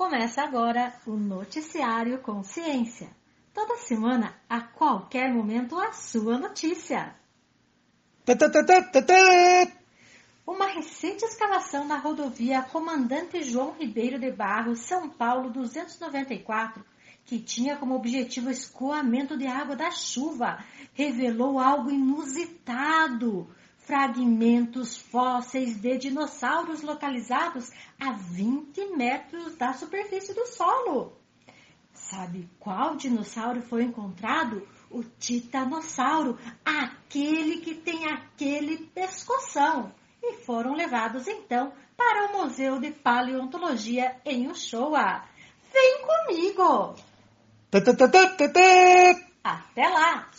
Começa agora o Noticiário Consciência. Toda semana, a qualquer momento, a sua notícia. Uma recente escavação na rodovia Comandante João Ribeiro de Barros, São Paulo 294, que tinha como objetivo o escoamento de água da chuva, revelou algo inusitado fragmentos fósseis de dinossauros localizados a 20 metros da superfície do solo. Sabe qual dinossauro foi encontrado? O titanossauro, aquele que tem aquele pescoção. E foram levados então para o Museu de Paleontologia em Ushuaia. Vem comigo! Até lá!